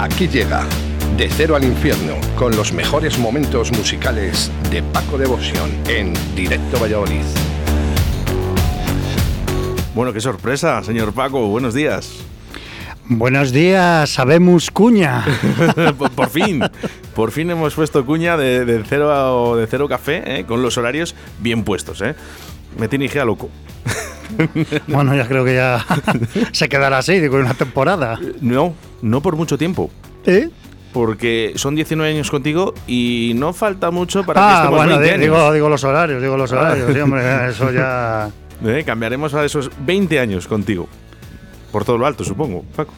Aquí llega De Cero al Infierno con los mejores momentos musicales de Paco Devoción en Directo Valladolid. Bueno, qué sorpresa, señor Paco. Buenos días. Buenos días, sabemos cuña. por, por fin, por fin hemos puesto cuña de, de cero a- de cero café, ¿eh? con los horarios bien puestos, ¿eh? Me tiene Igea loco. Bueno, ya creo que ya se quedará así, digo, una temporada. No, no por mucho tiempo. ¿Eh? Porque son 19 años contigo y no falta mucho para que Ah, estemos bueno, 20 di- años. digo, digo los horarios, digo los horarios, sí, hombre, eso ya... ¿Eh? Cambiaremos a esos 20 años contigo. Por todo lo alto, supongo, Paco.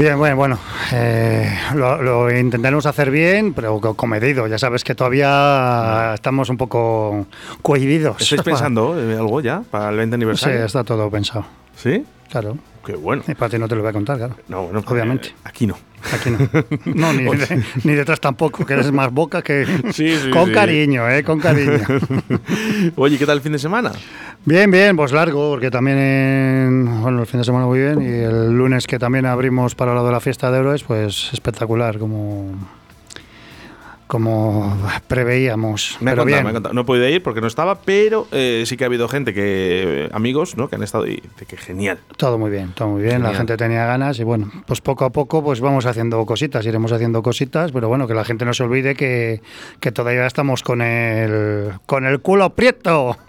Bien, bueno, bueno, eh, lo, lo intentaremos hacer bien, pero co- comedido. Ya sabes que todavía estamos un poco cohibidos. ¿Estáis pensando algo ya para el 20 Sí, aniversario? está todo pensado. ¿Sí? Claro. Qué bueno. Y para ti no te lo voy a contar, claro. No, bueno, Obviamente. eh, Aquí no. Aquí no. No, ni, de- ni detrás tampoco, que eres más boca que... Sí, sí, Con sí. cariño, ¿eh? Con cariño. Oye, ¿qué tal el fin de semana? Bien, bien, pues largo, porque también en, bueno, el fin de semana muy bien y el lunes que también abrimos para lo de la fiesta de héroes, pues espectacular, como, como preveíamos. Me ha Pero contado, bien. me. No he podido ir porque no estaba, pero eh, sí que ha habido gente que, amigos, ¿no? Que han estado y que genial. Todo muy bien, todo muy bien. Genial. La gente tenía ganas y bueno, pues poco a poco pues vamos haciendo cositas, iremos haciendo cositas, pero bueno, que la gente no se olvide que, que todavía estamos con el, con el culo prieto.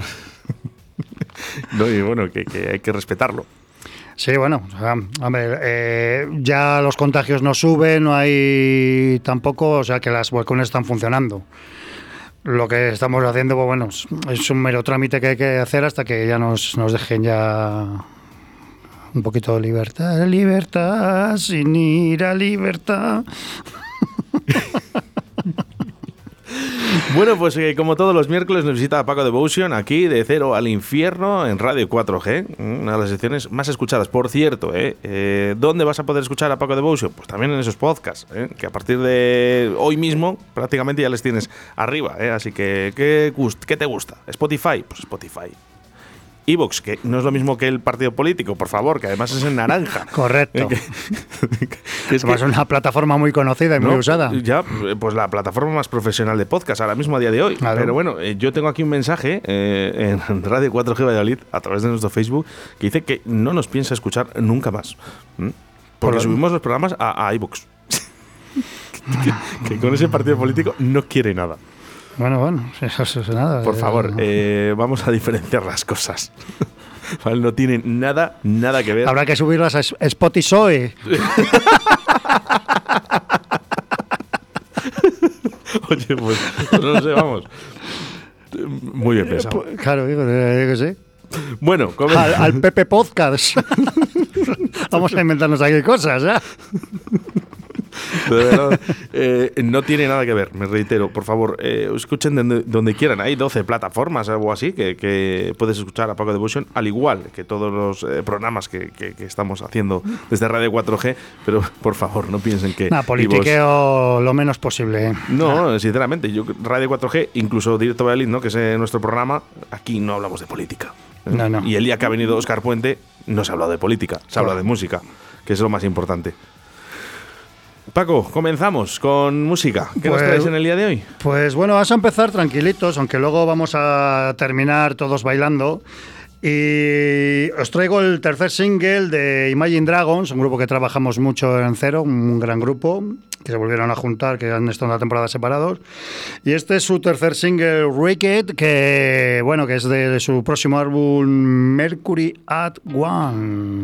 No, y bueno, que, que hay que respetarlo. Sí, bueno, eh, ya los contagios no suben, no hay tampoco, o sea que las balcones están funcionando. Lo que estamos haciendo, pues bueno, es un mero trámite que hay que hacer hasta que ya nos, nos dejen ya un poquito de libertad. Libertad, sin ir a libertad. Bueno, pues eh, como todos los miércoles nos visita Paco Devotion aquí de Cero al Infierno en Radio 4G, una de las secciones más escuchadas. Por cierto, ¿eh? Eh, ¿dónde vas a poder escuchar a Paco Devotion? Pues también en esos podcasts, ¿eh? que a partir de hoy mismo prácticamente ya les tienes arriba. ¿eh? Así que, ¿qué, ¿qué te gusta? ¿Spotify? Pues Spotify. Evox, que no es lo mismo que el partido político, por favor, que además es en naranja. Correcto. Que es Es una plataforma muy conocida y muy usada. Ya, pues la plataforma más profesional de podcast ahora mismo a día de hoy. Claro. Pero bueno, eh, yo tengo aquí un mensaje eh, en Radio 4G Valladolid a través de nuestro Facebook que dice que no nos piensa escuchar nunca más. Porque Por- subimos los programas a, a iVoox. que, que con ese partido político no quiere nada. Bueno, bueno, eso, es nada. Por eh, favor, eh, vamos a diferenciar las cosas. No tiene nada, nada que ver. Habrá que subirlas a Spotify. Oye, pues no sé, vamos. Muy bien pensado. Pues, Claro, eh, yo qué sé. Bueno, al, al Pepe Podcast. Vamos a inventarnos aquí cosas, ¿ya? De verdad, eh, no tiene nada que ver, me reitero. Por favor, eh, escuchen donde, donde quieran. Hay 12 plataformas o algo así que, que puedes escuchar a Paco Devotion, al igual que todos los eh, programas que, que- que estamos haciendo desde Radio 4G. Pero por favor, no piensen que. IVoox- politiqueo lo menos posible. No, sinceramente, yo Radio 4G, incluso Directo Valladolid, ¿no? que es nuestro programa, aquí no hablamos de política. No, no. Y el día que ha venido Oscar Puente, no se ha hablado de política, se ha hablado de música, que es lo más importante. Paco, comenzamos con música. ¿Qué nos Pues- traes en el día de hoy? Pues bueno, vamos a empezar tranquilitos, aunque luego vamos a terminar todos bailando. Y os traigo el tercer single de Imagine Dragons, un grupo que trabajamos mucho en Cero, un gran grupo, que se volvieron a juntar, que han estado una temporada separados. Y este es su tercer single, Wicked, que bueno, que es de su próximo álbum Mercury at One.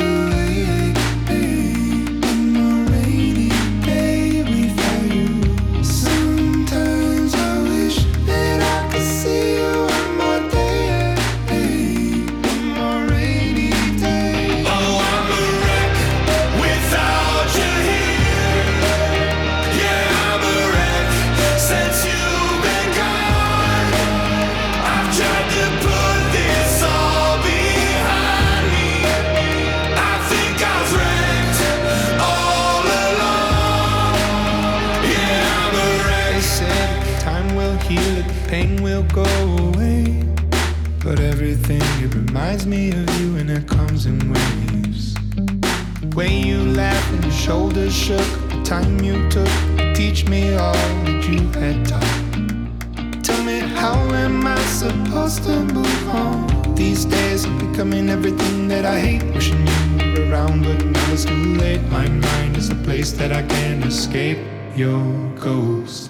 shoulders shook, the time you took to teach me all that you had taught. Tell me, how am I supposed to move on? These days I'm becoming everything that I hate. Wishing you were around, but now it's too late. My mind is a place that I can't escape your ghost.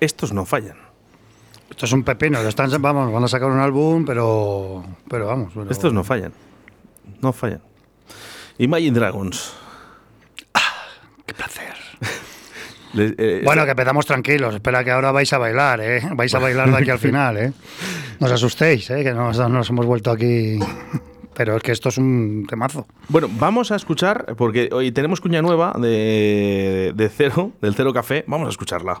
Estos no fallan. Esto es un pepino. Están, vamos, van a sacar un álbum, pero, pero vamos. pero- Estos no fallan. No fallan. Imagine Dragons. Qué placer. Eh, Bueno, que empezamos tranquilos. Espera que ahora vais a bailar, ¿eh? Vais a bailar de aquí al final, ¿eh? No os asustéis, ¿eh? Que nos, nos hemos vuelto aquí. Pero es que esto es un temazo. Bueno, vamos a escuchar, porque hoy tenemos cuña nueva de, de Cero, del Cero Café. Vamos a escucharla.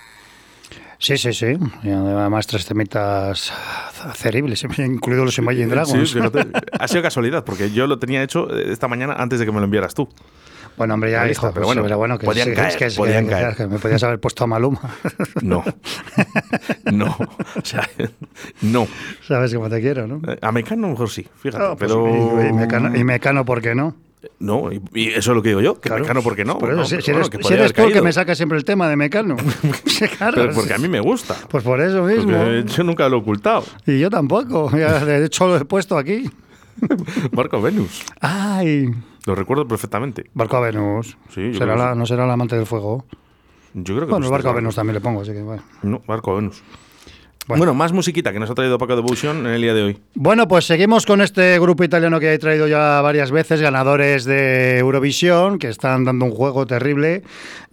Sí, sí, sí. Y además tres temitas ceribles, incluidos los Imagine Dragons. Sí, fíjate. ha sido casualidad, porque yo lo tenía hecho eh, esta mañana antes de que me lo enviaras tú. Bueno, hombre, ya, hijo, pero pero bueno, bueno, bueno que podían sí, caer, es que, es podían que- caer. que me podías haber puesto a Maluma. No. no. O sea, no. Sabes cómo te quiero, ¿no? Eh, A Mecano mejor sí, fíjate. Pues, pero. y, y Mecano, y Mecano, ¿por qué no? No, y, y eso es lo que digo yo, que Claro. Mecano, ¿por qué no? Por eso, No, si, pero si bueno, eres, que si eres tú me saca siempre el tema de Mecano. Sí, claro. Pero porque a mí me gusta. Pues por eso mismo. Porque yo nunca lo he ocultado. Y yo tampoco. De hecho, lo he puesto aquí. Marco Venus. ¡Ay! Lo recuerdo perfectamente. Barco a Venus. Sí, yo ¿Será la-. ¿No será el amante del fuego? Yo creo que Bueno, no el barco a Venus también le pongo, así que bueno. No, Marco Venus. Bueno. Bueno. más musiquita que nos ha traído Paco Devotion en el día de hoy. Bueno, pues seguimos con este grupo italiano que he traído ya varias veces, ganadores de Eurovisión, que están dando un juego terrible.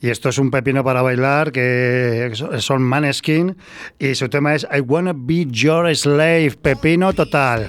Y esto es un pepino para bailar, que son Maneskin. Y su tema es I Wanna Be Your Slave, pepino total.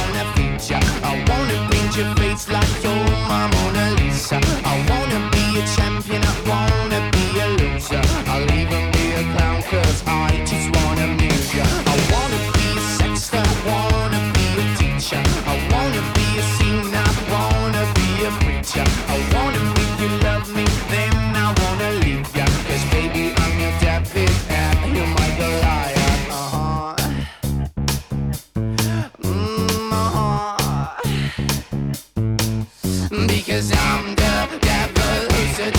I wanna paint your face like you're my Mona Lisa. I wanna be a champion,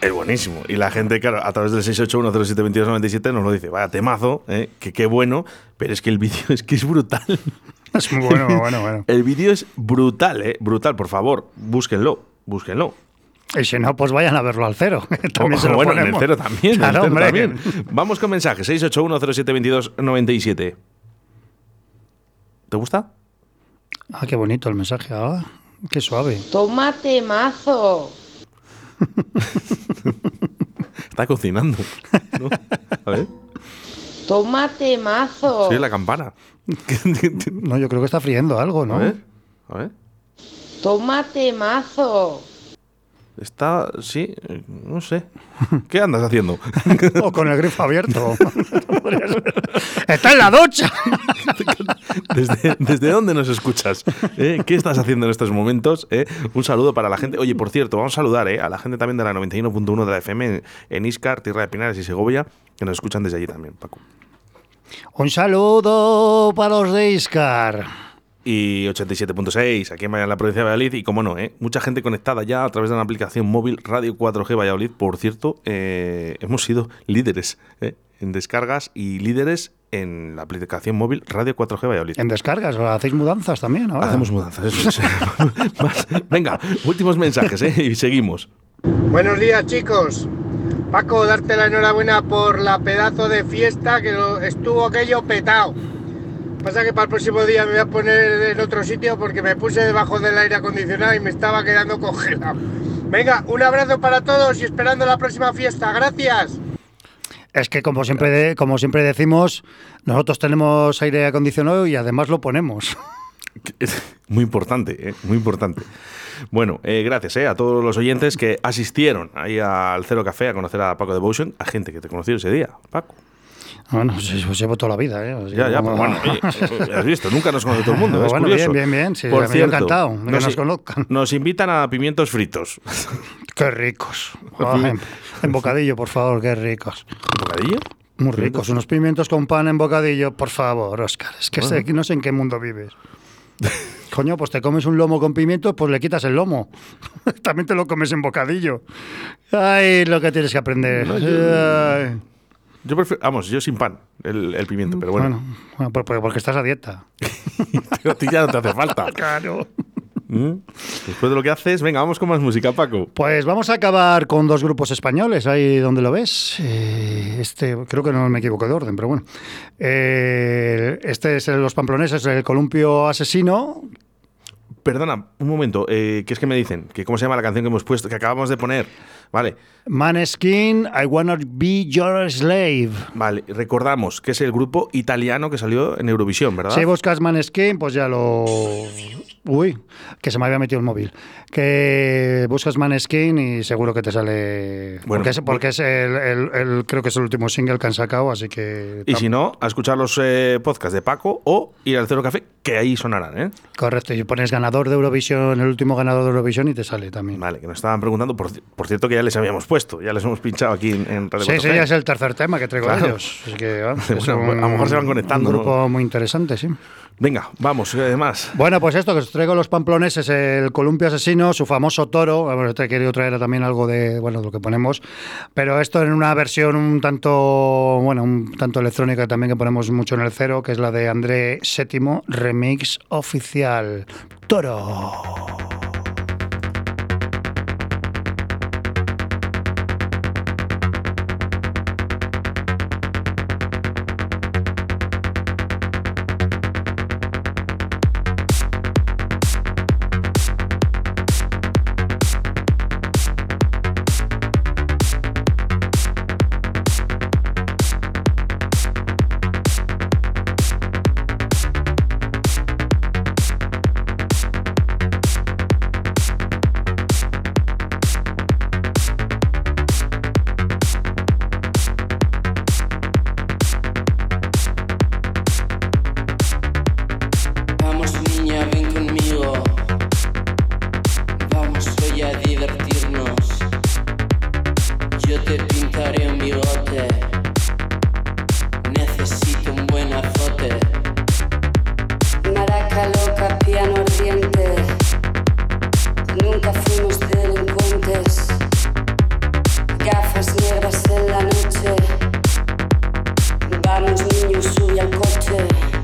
Es buenísimo. Y la gente, claro, a través del 681072297 nos lo dice, vaya temazo, ¿eh? que qué bueno, pero es que el vídeo es que es brutal. Es muy bueno, bueno, bueno. El vídeo es brutal, ¿eh? Brutal, por favor, búsquenlo, búsquenlo. Y si no, pues vayan a verlo al cero. También se lo bueno, en el ponemos. cero también, en el Claro, cero hombre. también. Vamos con mensajes, 681072297. ¿Te gusta? Ah, qué bonito el mensaje. Ah, qué suave. Tómate mazo. Está cocinando. ¿no? A ver, Tómate mazo. sí, la campana. No, yo creo que está friendo algo, ¿no? A ver, a ver. Tómate mazo. Está, sí, no sé. ¿Qué andas haciendo? O con el grifo abierto. ¡Está en la ducha! ¿Desde, desde dónde nos escuchas? ¿Eh? ¿Qué estás haciendo en estos momentos? ¿Eh? Un saludo para la gente. Oye, por cierto, vamos a saludar ¿eh? a la gente también de la 91.1 de la FM en, en Iscar, Tierra de Pinares y Segovia, que nos escuchan desde allí también, Paco. Un saludo para los de Iscar. Y 87.6 aquí en la provincia de Valladolid. Y como no, ¿eh? mucha gente conectada ya a través de una aplicación móvil Radio 4G Valladolid. Por cierto, eh, hemos sido líderes ¿eh? en descargas y líderes en la aplicación móvil Radio 4G Valladolid. En descargas, ¿o ¿hacéis mudanzas también ahora? Hacemos mudanzas, eso es. Más- Venga, últimos mensajes, ¿eh? Y seguimos. Buenos días chicos. Paco, darte la enhorabuena por la pedazo de fiesta que estuvo aquello petado. Pasa que para el próximo día me voy a poner en otro sitio porque me puse debajo del aire acondicionado y me estaba quedando congelado. Venga, un abrazo para todos y esperando la próxima fiesta. Gracias. Es que como siempre, de- como siempre decimos, nosotros tenemos aire acondicionado y además lo ponemos. Muy importante, ¿eh? muy importante. Bueno, eh, gracias eh, a todos los oyentes que asistieron ahí al Cero Café a conocer a Paco Devotion, a gente que te conoció ese día, Paco. Bueno, pues os llevo toda la vida, ¿eh? Ya, ya, pero bueno, oye, eh, has visto, nunca nos conoce todo el mundo, es Bueno, curioso. bien, bien, bien, sí, Por cierto, encantado de que nos, nos conozcan. nos invitan a pimientos fritos. Qué ricos. Ay, en, en bocadillo, por favor, qué ricos. ¿Bocadillo? Muy ricos. Unos pimientos con pan en bocadillo, por favor, Oscar. Es que sé- no sé en qué mundo vives. Coño, pues te comes un lomo con pimientos, pues le quitas el lomo. También te lo comes en bocadillo. Ay, lo que tienes que aprender. No, Ay. Yo prefiero, vamos, yo sin pan, el, el pimiento, pero bueno, Bueno, bueno, por- por- porque estás a dieta. a ti ya no te hace falta. Claro. ¿Mm? Después de lo que haces, venga, vamos con más música, Paco. Pues vamos a acabar con dos grupos españoles, ahí donde lo ves. Eh, este, creo que no me equivoco de orden, pero bueno. Eh, este es el- los pamploneses, el columpio asesino. Perdona, un momento, eh, que es que me dicen, que cómo se llama la canción que hemos puesto, que acabamos de poner. Vale, Maneskin, I Wanna Be Your Slave. vale, recordamos que es el grupo italiano que salió en Eurovisión, ¿verdad? Si buscas Maneskin, pues ya lo... Uy, que se me había metido el móvil. Que buscas Maneskin y seguro que te sale... Bueno, porque es, porque es el, el- el- creo que es el último single que han sacado, así que... y si no, a escuchar los eh, podcasts de Paco o ir al Cero Café, que ahí sonarán, ¿eh? Correcto, y pones ganador de Eurovisión, el último ganador de Eurovisión y te sale también. Vale, que nos estaban preguntando, por, por cierto, que ya les habíamos puesto, ya les hemos pinchado aquí en, en Radio Sí, sí, 4G. ya es el tercer tema que traigo de Claro. ellos. Así que, Bueno, es a lo mejor se van conectando, Un ¿no? grupo muy interesante, sí. Venga, vamos, eh, más. Bueno, pues esto que os traigo los pamploneses, el columpio asesino, su famoso toro. Ver, te he querido traer también algo de, bueno, de lo que ponemos. Pero esto en una versión un tanto, bueno, un tanto electrónica también que ponemos mucho en el cero, que es la de André VII, remix oficial. Toro. Vamos niños, sube al coche.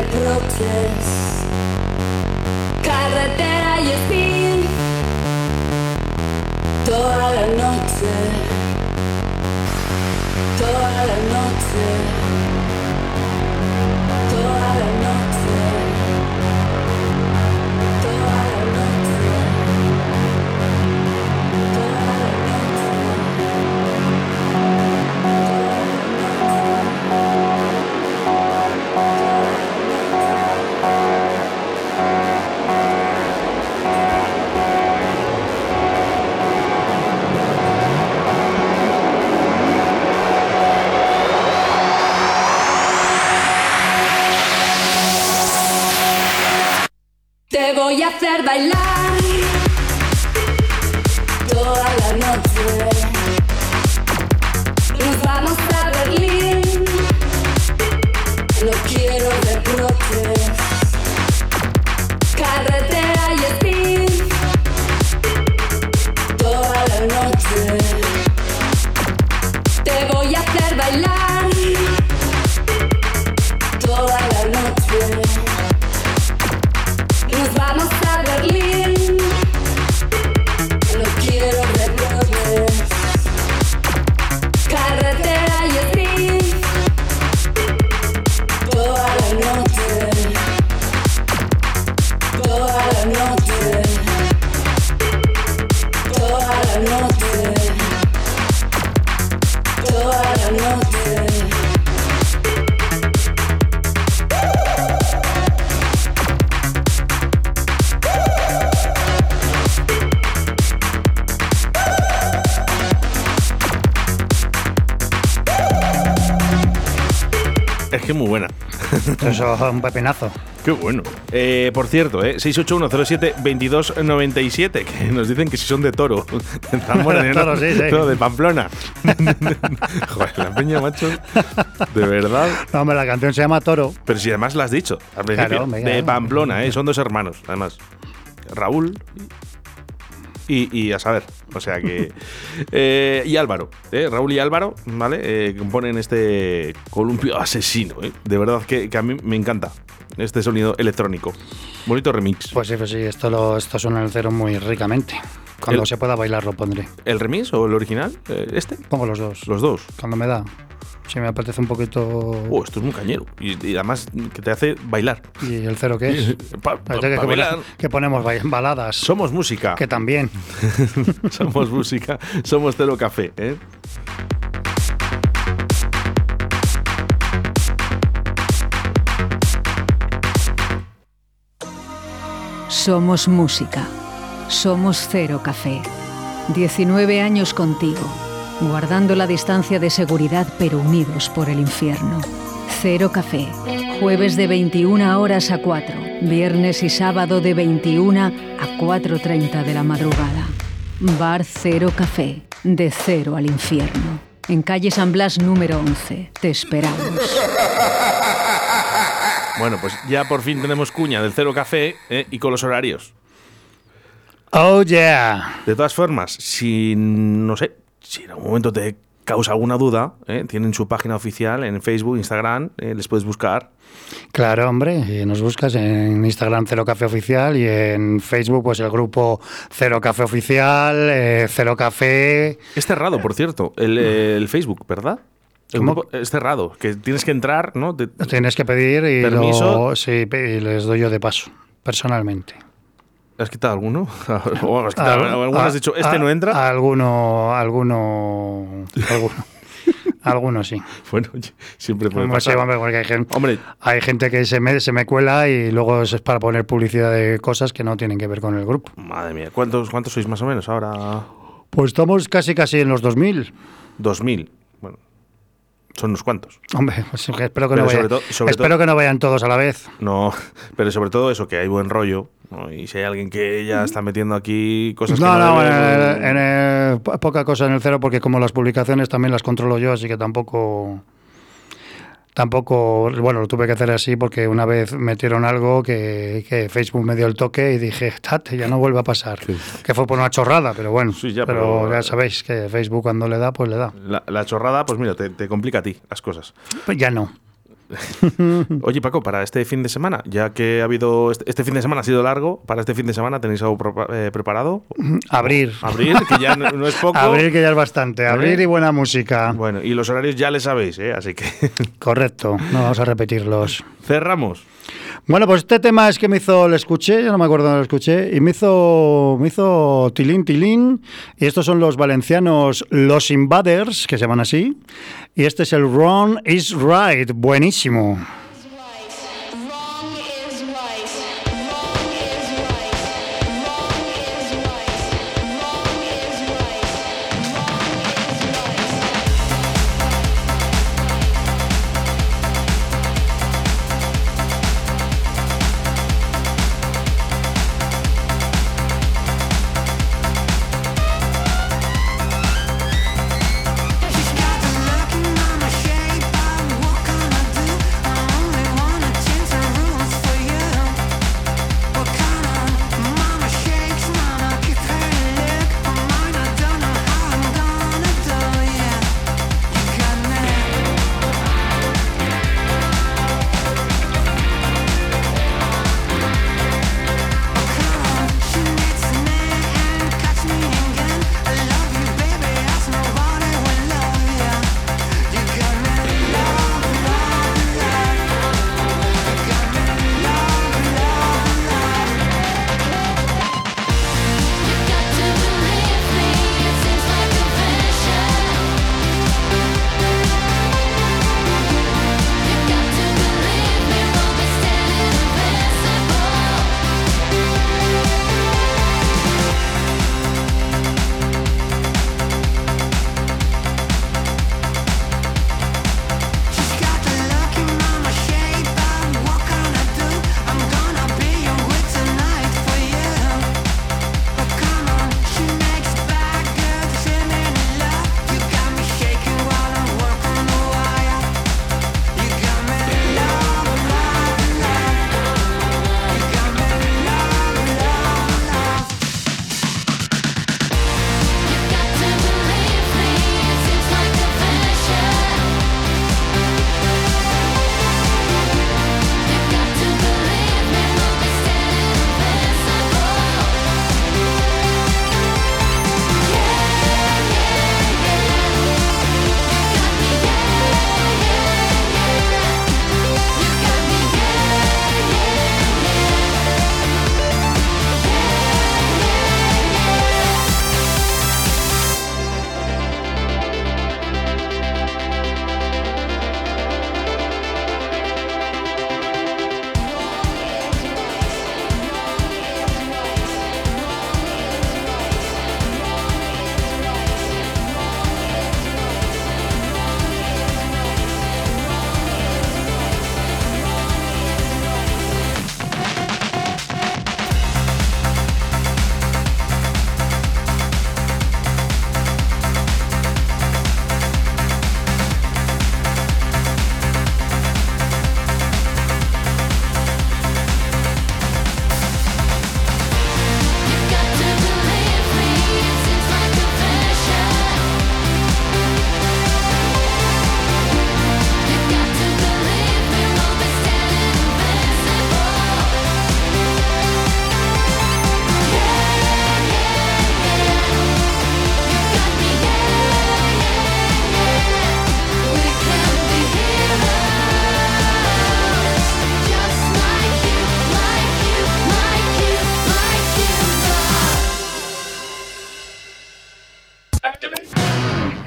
Reproches. Carretera y speed. Toda la noche. Toda la noche. Bailar Eso es un pepinazo. Qué bueno. Eh, por cierto, eh, 68107-2297, que nos dicen que si son de toro. De Zamora, ¿no? Toro, sí, sí. No, de Pamplona. Joder, la peña, macho. De verdad. No, hombre, la canción se llama Toro. Pero si además la has dicho al principio. Claro, venga. de Pamplona, ¿eh? Son dos hermanos, además. Raúl y, y a saber. O sea que. eh, y Álvaro, ¿eh? Raúl y Álvaro, ¿vale? Eh, componen este columpio asesino, ¿eh? De verdad que, que a mí me encanta este sonido electrónico. Bonito remix. Pues sí, pues sí, esto, lo, esto suena en el cero muy ricamente. Cuando El- se pueda bailar lo pondré. ¿El remix o el original? Eh, ¿Este? Pongo los dos. Los dos. Cuando me da. Si me apetece un poquito. Oh, esto es muy cañero. Y, y además que te hace bailar. ¿Y el cero qué es? Pa- que, pa que bailar. que ponemos ba- baladas. Somos música. Que también. somos música. Somos Cero Café, ¿eh? Somos música. Somos Cero Café. 19 años contigo, guardando la distancia de seguridad pero unidos por el infierno. Cero Café. Jueves de 21 horas a 4. Viernes y sábado de 21 a 4.30 de la madrugada. Bar Cero Café. De cero al infierno. En calle San Blas número 11. Te esperamos. Bueno, pues ya por fin tenemos cuña del Cero Café ¿eh? y con los horarios. Oh, yeah. De todas formas, si no sé, si en algún momento te causa alguna duda, ¿eh? tienen su página oficial en Facebook, Instagram, ¿eh? les puedes buscar. Claro, hombre, y nos buscas en Instagram Cero Café Oficial y en Facebook pues el grupo Cero Café Oficial, eh, Cero Café... Es cerrado, por cierto, el, el Facebook, ¿verdad? Es cerrado, que tienes que entrar, ¿no? Te- Tienes que pedir y, Permiso. lo- sí, pe- y les doy yo de paso, personalmente. ¿Has quitado alguno? O has quitado- Al- alguno has dicho, este a- no entra. Alguno, alguno, alguno, alguno sí. Bueno, siempre puede Hombre, sí, pasar. hombre, porque hay gente, Hombre, hay gente que se me, se me cuela y luego es para poner publicidad de cosas que no tienen que ver con el grupo. madre mía, ¿cuántos, ¿cuántos sois más o menos ahora? Pues estamos casi casi en los 2000. 2000. Bueno, son unos cuantos. Hombre, pues espero que, Pero no, sobre vayan, todo- sobre espero todo- que no vayan todos a la vez. No, pero sobre todo eso, que hay buen rollo, ¿no? Y si hay alguien que ya está metiendo aquí cosas No, que no, debe, en poca cosa en el cero, porque como las publicaciones también las controlo yo, así que tampoco. Tampoco, bueno, lo tuve que hacer así porque una vez metieron algo que, que Facebook me dio el toque y dije, ya no vuelve a pasar. Que fue por una chorrada, pero bueno. ya, pero, pero- ya sabéis que Facebook cuando le da, pues le da. La, la chorrada, pues mira, te, te complica a ti las cosas. Pues ya no. Oye, Paco, para este fin de semana, ya que ha habido. Este, este fin de semana ha sido largo, para este fin de semana tenéis algo eh, preparado. Abrir. Abrir, que ya no, no es poco. Abrir que ya es bastante. Abrir ¿Eh? y buena música. Bueno, y los horarios ya le sabéis, ¿eh? Así que. Correcto, no vamos a repetirlos. Cerramos. Bueno, pues este tema es que me hizo, lo escuché, yo no me acuerdo dónde lo escuché, y me hizo, me hizo tilín, tilín, y estos son los valencianos Los Invaders, que se llaman así, y este es el Wrong is Right, buenísimo.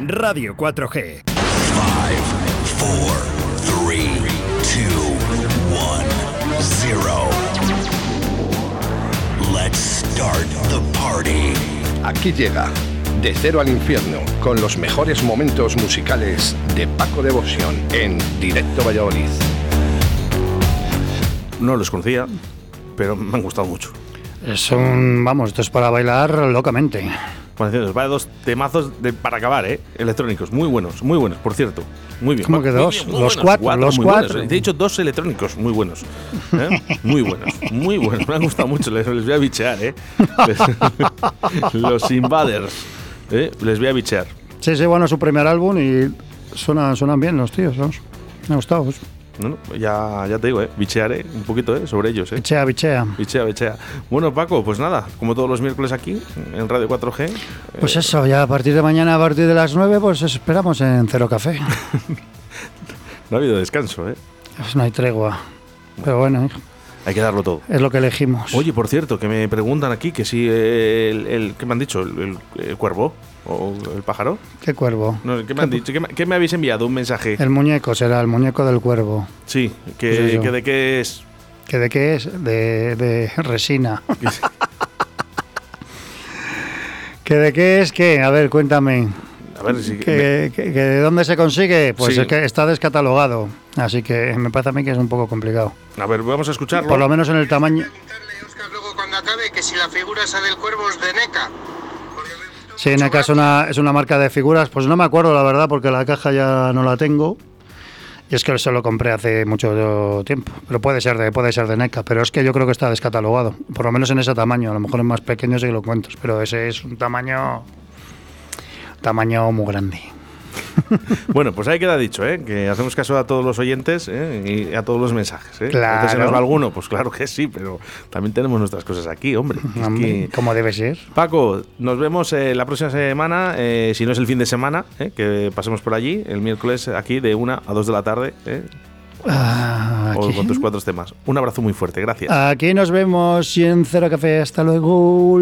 Radio 4G. Five, four, three, two, one, zero. Let's start the party. Aquí llega De Cero al Infierno con los mejores momentos musicales de Paco Devoción en Directo Valladolid. No los conocía, pero me han gustado mucho. Es un, vamos, esto es para bailar locamente. Bueno, os va de dos temazos de, para acabar, ¿eh? Electrónicos, muy buenos, muy buenos, por cierto. Muy bien. ¿Cómo que dos? Los buenos, cuatro, los cuatro. buenos. Te he dicho dos electrónicos muy buenos. ¿eh? Muy buenos, muy buenos. Me han gustado mucho, les, les voy a bichear, ¿eh? Les- los Invaders, ¿eh? Les voy a bichear. Sí, sí, bueno, su primer álbum y suenan, suenan bien los tíos, vamos. Me ha gustado. Pues. No, no, ya, ya te digo, ¿eh? Bichearé un poquito, ¿eh? Sobre ellos, ¿eh? Bichea, bichea. Bichea, bichea. Bueno, Paco, pues nada, como todos los miércoles aquí, en Radio 4G. Pues eso, ya a partir de mañana, a partir de las 9, pues esperamos en Cero Café. No ha habido descanso, ¿eh? Pues no hay tregua. Pero bueno, Hay que darlo todo. es lo que elegimos. Oye, por cierto, que me preguntan aquí que si el, el- ¿qué me han dicho? ¿El, el- el cuervo? ¿O el pájaro? ¿Qué cuervo? No, ¿Qué me han dicho? ¿Qué me, qué me habéis enviado? Un mensaje. El muñeco será el muñeco del cuervo. Sí, que, de qué es. ¿Que de qué es? De, de resina. ¿Que de qué es qué? A ver, cuéntame. A ver si. ¿Que, que- que de dónde se consigue? Pues Sí. es que está descatalogado. Así que me parece a mí que es un poco complicado. A ver, vamos a escucharlo. Por lo menos en el tamaño. Luego cuando acabe que si la figura esa del cuervo es de NECA. Sí, NECA es una, es una marca de figuras. Pues no me acuerdo, la verdad, porque la caja ya no la tengo. Y es que se lo compré hace mucho tiempo. Pero puede ser de, puede ser de NECA. Pero es que yo creo que está descatalogado. Por lo menos en ese tamaño. A lo mejor en más pequeño que lo cuento. Pero ese es un tamaño. Tamaño muy grande. Bueno, pues ahí queda dicho, ¿eh? Que hacemos caso a todos los oyentes ¿eh? y a todos los mensajes. ¿eh? Claro. Entonces, ¿se nos va alguno? Pues claro que sí, pero también tenemos nuestras cosas aquí, hombre. Es Hombre, que- Como debe ser. Paco, nos vemos eh, la próxima semana, si no es el fin de semana, que pasemos por allí, el miércoles aquí de 1 a 2 de la tarde, Ah, o con tus cuatro temas. Un abrazo muy fuerte, gracias. Aquí nos vemos y en Cero Café. Hasta luego.